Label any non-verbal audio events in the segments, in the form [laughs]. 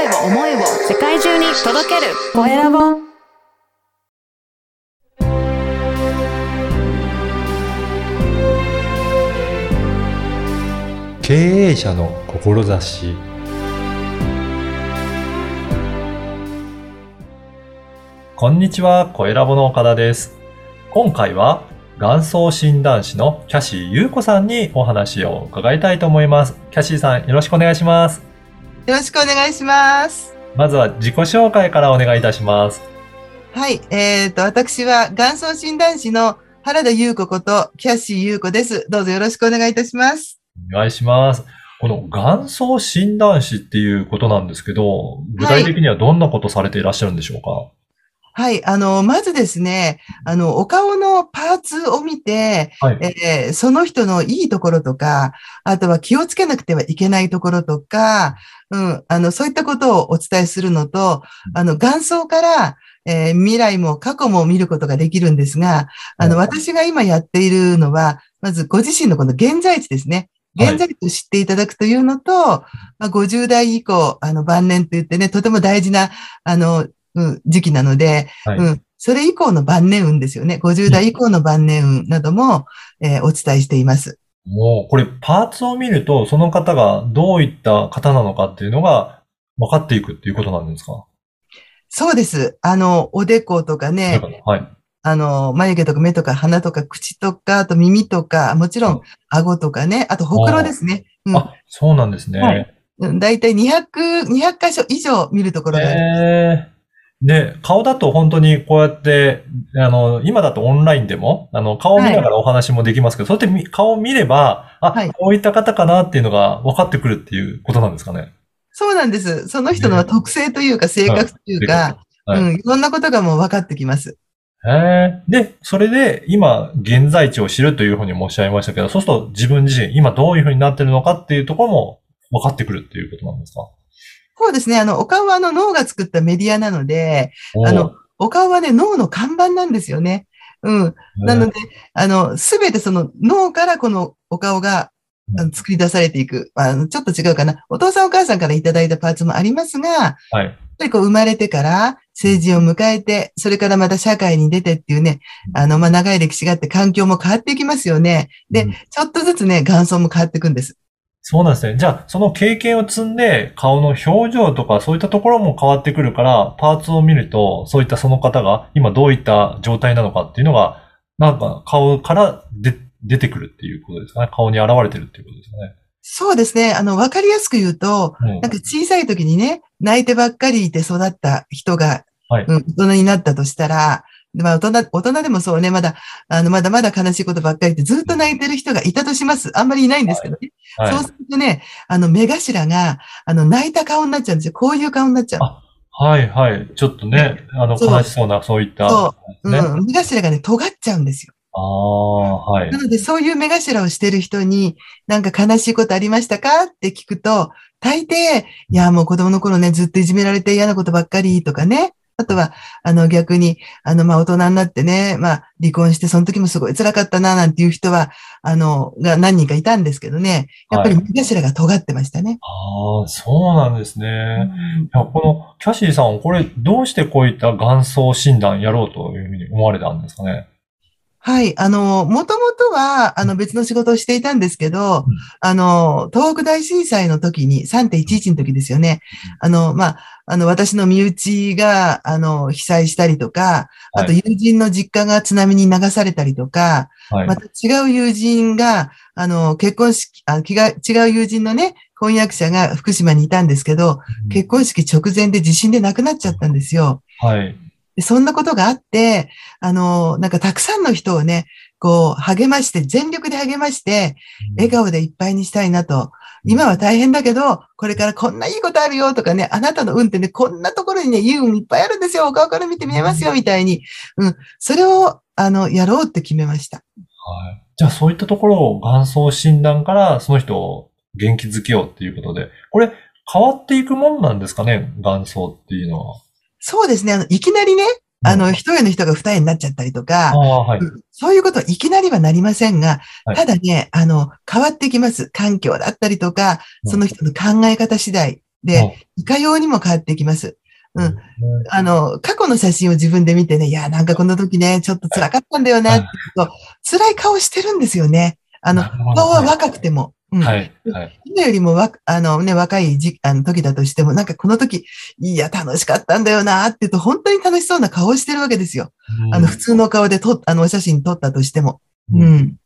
声を思いを世界中に届けるコエラボ経営者の志こんにちは、コエラボの岡田です。今回は元祖診断士のキャシー優子さんにお話を伺いたいと思います。キャシーさん、よろしくお願いします。よろしくお願いします。まずは自己紹介からお願いいたします。はい。えっ、と、私は元祖診断士の原田優子こと、キャッシー優子です。どうぞよろしくお願いいたします。お願いします。この元祖診断士っていうことなんですけど、具体的にはどんなことされていらっしゃるんでしょうか、はい。あの、まずですね、あの、お顔のパーツを見て、はい。えーその人のいいところとか、あとは気をつけなくてはいけないところとか、うん、あの、そういったことをお伝えするのと、あの、元祖から、えー未来も過去も見ることができるんですが、あの、はい私が今やっているのは、まずご自身のこの現在地ですね。はい現在地を知っていただくというのと、まあ、50代以降、あの、晩年と言ってね、とても大事な、あの、うん、時期なので、はいうん、それ以降の晩年運ですよね。50代以降の晩年運なども、えーお伝えしています。もう、これ、パーツを見ると、その方がどういった方なのかっていうのが分かっていくっていうことなんですか？そうです。あの、おでことかねはい。あの、眉毛とか目とか鼻とか口とか、あと耳とか、もちろん顎とかね、あとほくろですね。うんあ、そうなんですね。はいうん。だいたい200、200箇所以上見るところがある。えーで、顔だと本当にこうやって、あの、今だとオンラインでも、あの、顔を見ながらお話もできますけど、そうやってみ顔を見れば、あ、はい。こういった方かなっていうのが分かってくるっていうことなんですかね。そうなんです。その人の特性というか性格というか、はい。うん、いろんなことがもう分かってきます。へー。で、それで今、現在地を知るというふうに申し上げましたけど、そうすると自分自身、今どういうふうになってるのかっていうところも分かってくるっていうことなんですか？そうですね。あの、お顔はあの脳が作ったメディアなので、あの、お顔はね、脳の看板なんですよね。うん。なので、あの、すべてその脳からこのお顔が作り出されていく。あのちょっと違うかな。お父さんお母さんからいただいたパーツもありますが、やっはい。ぱりこう生まれてから成人を迎えて、それからまた社会に出てっていうね、あの、まあ、長い歴史があって環境も変わっていきますよね。でうんちょっとずつね、元祖も変わっていくんです。そうなんですね。じゃあ、その経験を積んで、顔の表情とかそういったところも変わってくるから、パーツを見ると、そういったその方が今どういった状態なのかっていうのが、なんか顔からで出てくるっていうことですかね。顔に現れてるっていうことですかね。そうですね。あの、わかりやすく言うと、うんなんか小さい時にね、泣いてばっかりいて育った人が、はいうん、大人になったとしたら、でまあ、大人、大人でもそうね、まだ、あの、まだまだ悲しいことばっかりでずっと泣いてる人がいたとします。あんまりいないんですけどね。はい。そうするとね、あの、目頭が、あの、泣いた顔になっちゃうんですよ。こういう顔になっちゃう。はい、はい。ちょっとね、あの、そう悲しそうな、そういった。そう。ね。うん。目頭がね、尖っちゃうんですよ。ああ、はいな。ので、そういう目頭をしてる人に、なんか悲しいことありましたかって聞くと、大抵、いや、もう子供の頃ね、ずっといじめられて嫌なことばっかりとかね。あとは、あの、逆に、あの、まあ、大人になってね、まあ、離婚して、その時もすごい辛かったな、なんていう人は、あの、が何人かいたんですけどね。やっぱり目頭が尖ってましたね。ああ、そうなんですね。うんいや、このキャシーさん、これ、どうしてこういった元祖診断やろうというふうに思われたんですかね？はい。あの、もともとは、あの、別の仕事をしていたんですけど、うんあの、東北大震災の時に、3.11の時ですよね。あの、まあ、あの、私の身内が、あの、被災したりとか、あとは友人の実家が津波に流されたりとか、はい。また違う友人が、あの、結婚式、あ気が違う友人のね、婚約者が福島にいたんですけど、結婚式直前で地震で亡くなっちゃったんですよ。はい。でそんなことがあって、あの、なんかたくさんの人をね、こう、励まして、全力で励まして、笑顔でいっぱいにしたいなと。今は大変だけど、これからこんないいことあるよとかね、あなたの運ってね、こんなところにね、いい運いっぱいあるんですよ。お顔から見て見えますよ、みたいに。うん。それを、あの、やろうって決めました。はい。じゃあ、そういったところを元祖診断からその人を元気づけようっていうことで、これ、変わっていくもんなんですかね元祖っていうのは。そうですね。あの、いきなりね、あの、一重の人が二重になっちゃったりとか。そういうことはいきなりはなりませんが、はいただね、あの、変わってきます。環境だったりとか、その人の考え方次第で、いかようにも変わっていきます。うん。あの、過去の写真を自分で見てね、いや、なんかこの時ね、ちょっと辛かったんだよなって言うと、辛い顔してるんですよね。あの、顔は若くても。うん。はい。はい。今よりもわ、あのね、若いじ、あの時だとしても、なんかこの時、いや、楽しかったんだよなって言うと、本当に楽しそうな顔をしてるわけですよ。あの、普通の顔で撮あの、お写真撮ったとしても。ううん。ん。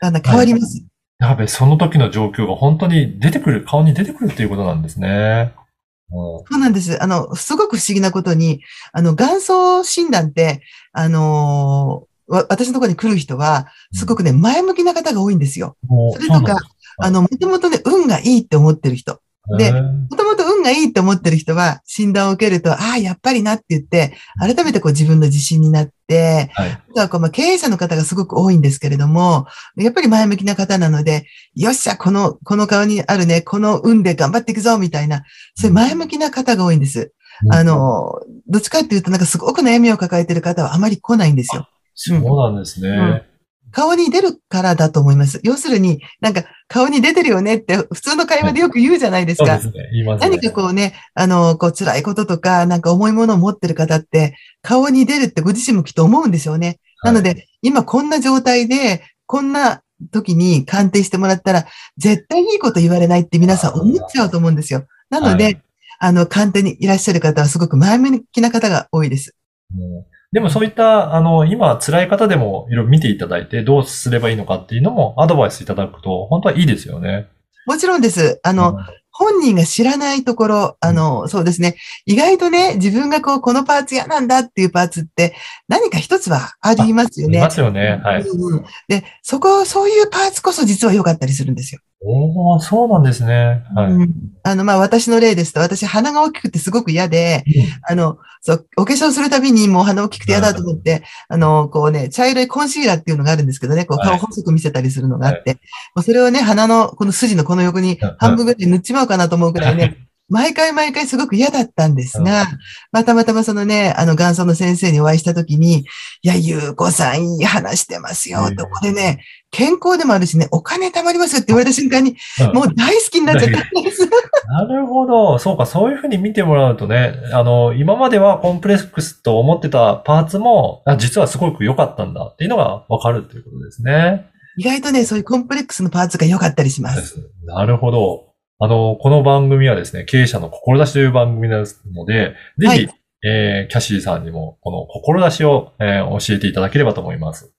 だんだん変わります。やべ、その時の状況が本当に出てくる、顔に出てくるっていうことなんですね。うんそうなんです。あの、すごく不思議なことに、あの、元祖診断って、あの私のところに来る人は、すごくね、前向きな方が多いんですよ。それとか、あの、もともとね、運がいいって思ってる人。でもともと運がいいって思ってる人は、診断を受けると、ああ、やっぱりなって言って、改めてこう自分の自信になって、はい。あとはこう、まあ、経営者の方がすごく多いんですけれども、やっぱり前向きな方なので、よっしゃ、この、この顔にあるね、この運で頑張っていくぞ、みたいな、そういう前向きな方が多いんです。うんあ、の、どっちかっていうと、なんかすごく悩みを抱えてる方はあまり来ないんですよ。そうなんですね。うん顔に出るからだと思います。要するに、なんか顔に出てるよねって普通の会話でよく言うじゃないですか。そうですね。言いますね。何かこうね、あの、こう辛いこととか、なんか重いものを持ってる方って、顔に出るってご自身もきっと思うんですよね。なので、今こんな状態で、こんな時に鑑定してもらったら、絶対いいこと言われないって皆さん思っちゃうと思うんですよ。なので、はいあの、鑑定にいらっしゃる方はすごく前向きな方が多いです。うんでもそういった、あの、今辛い方でもいろいろ見ていただいて、どうすればいいのかっていうのもアドバイスいただくと、本当はいいですよね。もちろんです。ああの、本人が知らないところ、あの、そうですね。意外とね、自分がこう、このパーツ嫌なんだっていうパーツって、何か一つはありますよね。いますよね。はい。うんうんで、そこ、そういうパーツこそ実は良かったりするんですよ。おー、そうなんですね。はい。うん。あの、まあ、私の例ですと、私鼻が大きくてすごく嫌で、あの、そう、お化粧するたびにもう鼻大きくて嫌だと思って、あの、こうね、茶色いコンシーラーっていうのがあるんですけどね、こうはい。顔細く見せたりするのがあって、もうそれをね、鼻のこの筋のこの横にうん半分ぐらい塗っちまうかなと思うくらいね、毎回毎回すごく嫌だったんですが、まあ、たまたまそのね、あの、元祖の先生にお会いしたときに、いや、ゆうこさんいい話してますよ、と。これね、健康でもあるしね、お金貯まりますよって言われた瞬間に、うんもう大好きになっちゃったんです。[laughs] なるほど。そうか、そういうふうに見てもらうとね、あの、今まではコンプレックスと思ってたパーツも、あ実はすごく良かったんだっていうのがわかるということですね。意外とね、そういうコンプレックスのパーツが良かったりします。なるほど。あの、この番組はですね、経営者の志という番組ですので、ぜひ、はいえーキャシーさんにも、この志を、えー教えていただければと思います。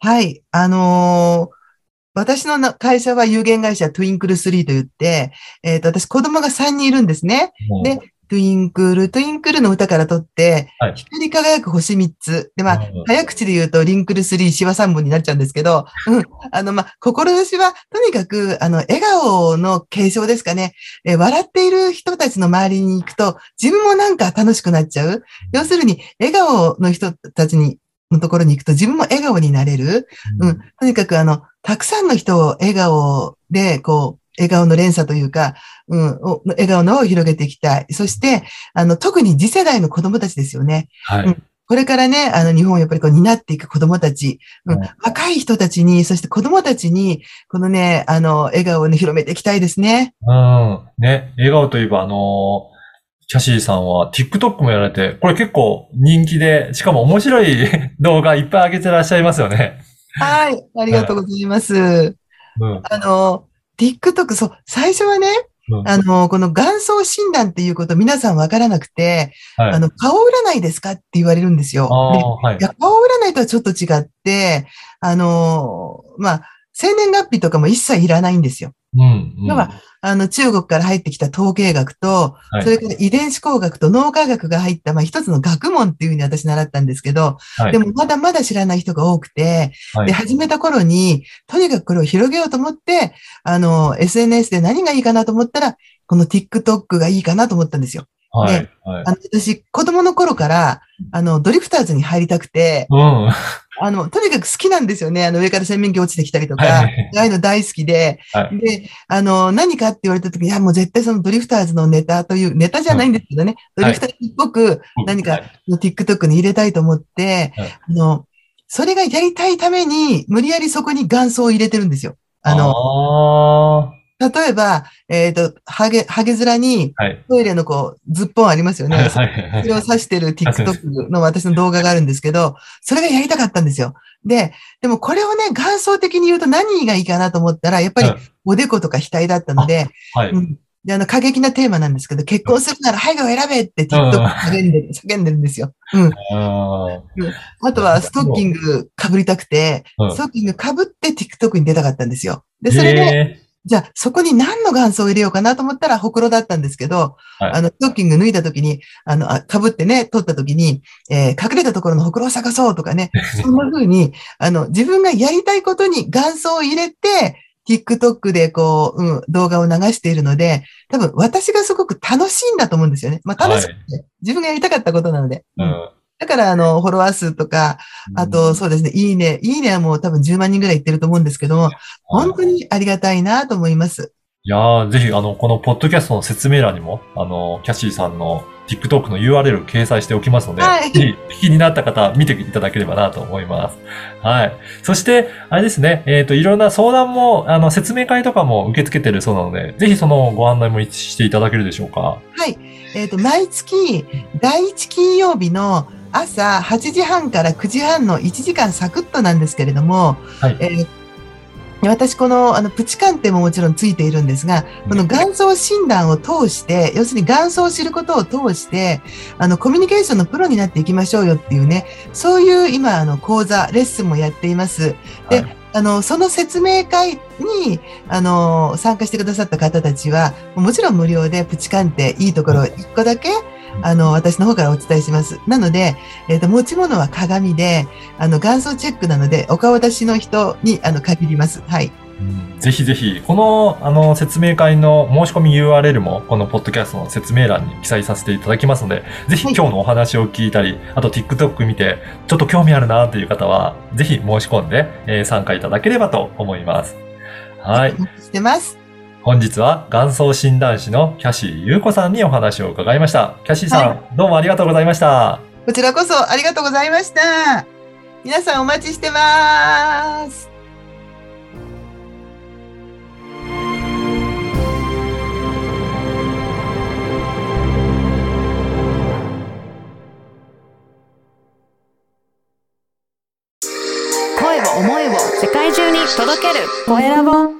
はい。あのー私のな会社は有限会社トゥインクル3と言って、えっ、と、私子供が3人いるんですね。でトゥインクル、トゥインクルの歌から取って、はい光り輝く星3つ。で、まあうん、早口で言うと、リンクル3、シワ3本になっちゃうんですけど、うん。あの、まあ、志は、とにかく、あの、笑顔の継承ですかね。えー笑っている人たちの周りに行くと、自分もなんか楽しくなっちゃう。要するに、笑顔の人たちに、のところに行くと自分も笑顔になれる。うん。とにかく、あの、たくさんの人を笑顔で、こう、笑顔の連鎖というか、うん、お笑顔の輪を広げていきたい。そして、あの、特に次世代の子供たちですよね。はい。うんこれからね、あの、日本をやっぱりこう担っていく子供たち、うんうん若い人たちに、そして子供たちに、このね、あの、笑顔をね、広めていきたいですね。うん。ね、笑顔といえば、あのーキャシーさんは TikTok もやられて、これ結構人気で、しかも面白い [laughs] 動画いっぱい上げてらっしゃいますよね。はい。ありがとうございます。うん。あの、TikTok、そう、最初はね、うんあの、この元祖診断っていうこと皆さんわからなくて、はい。あの、顔占いですかって言われるんですよ。はいい。や、顔占いとはちょっと違って、あの、まあ、生年月日とかも一切いらないんですよ。うん。うん要は、あの、中国から入ってきた統計学と、はいそれから遺伝子工学と脳科学が入った、まあ、一つの学問っていうふうに私習ったんですけど、はいでもまだまだ知らない人が多くて、はいで、始めた頃に、とにかくこれを広げようと思って、あの、SNS で何がいいかなと思ったら、この TikTok がいいかなと思ったんですよ。はい。ねはい。あの、私、子供の頃から、あの、ドリフターズに入りたくて、うん。はあの、とにかく好きなんですよね。あの、上から洗面器落ちてきたりとか、はいああいうの大好きで、はい。で、あの、何かって言われた時に、いや、もう絶対そのドリフターズのネタという、ネタじゃないんですけどね、ドリフターズっぽく何かはい。の TikTok に入れたいと思って、はい。あの、それがやりたいために、無理やりそこに元祖を入れてるんですよ。あの、あ例えば、えっ、と、ハゲ、ハゲ面にはい。トイレのこう、ズッポンありますよね。それを指してる TikTok の私の動画があるんですけど、それがやりたかったんですよ。で、でもこれをね、元祖的に言うと何がいいかなと思ったら、やっぱりうんおでことか額だったので、はい。うんで、あの、過激なテーマなんですけど、結婚するなら背後を選べって TikTok うん叫んでる、叫んでるんですよ。うん。ああとは、ストッキング被りたくて、うんストッキング被って TikTok に出たかったんですよ。で、ーそれで、えじゃあ、そこに何の元祖を入れようかなと思ったら、ほくろだったんですけど、はいあの、ストッキング脱いだ時に、あの、あ被ってね、撮った時に、えー隠れたところのほくろを探そうとかね、[laughs] そんな風に、あの、自分がやりたいことに元祖を入れて、TikTok でこう、うん、動画を流しているので、多分私がすごく楽しいんだと思うんですよね。まあ楽しくて、自分がやりたかったことなので。うんだから、あの、フォロワー数とか、あと、そうですね、いいね、いいねはもう多分10万人ぐらいいってると思うんですけども、本当にありがたいなと思います。いやー、ぜひ、あの、このポッドキャストの説明欄にも、あの、キャシーさんの TikTok の URL 掲載しておきますので、はいぜひ、気になった方、見ていただければなと思います。はい。そして、あれですね、えっ、と、いろんな相談も、あの、説明会とかも受け付けてるそうなので、ぜひそのご案内もしていただけるでしょうか？はい。えっ、と、毎月、第1金曜日の朝8時半から9時半の1時間サクッとなんですけれども、はい。えー私、この、あの、プチ鑑定ももちろんついているんですが、この元祖診断を通して、要するに元祖を知ることを通して、あの、コミュニケーションのプロになっていきましょうよっていうね、そういう今、あの、講座、レッスンもやっています。で、はい。あの、その説明会に、あの、参加してくださった方たちは、もちろん無料でプチ鑑定、いいところ1個だけ、あの、私の方からお伝えします。なので、えっ、と、持ち物は鏡で、あの、元祖チェックなので、お顔出しの人に、あの、限ります。はい。ぜひぜひ、この、あの、説明会の申し込み URL も、このポッドキャストの説明欄に記載させていただきますので、ぜひはい今日のお話を聞いたり、あと TikTok 見て、ちょっと興味あるなという方は、ぜひ申し込んで、えー参加いただければと思います。はい。してます。本日は元祖診断士のキャシー優子さんにお話を伺いました。キャシーさん、はどうもありがとうございました。こちらこそありがとうございました。皆さんお待ちしてます。声を思いを世界中に届けるコエラボ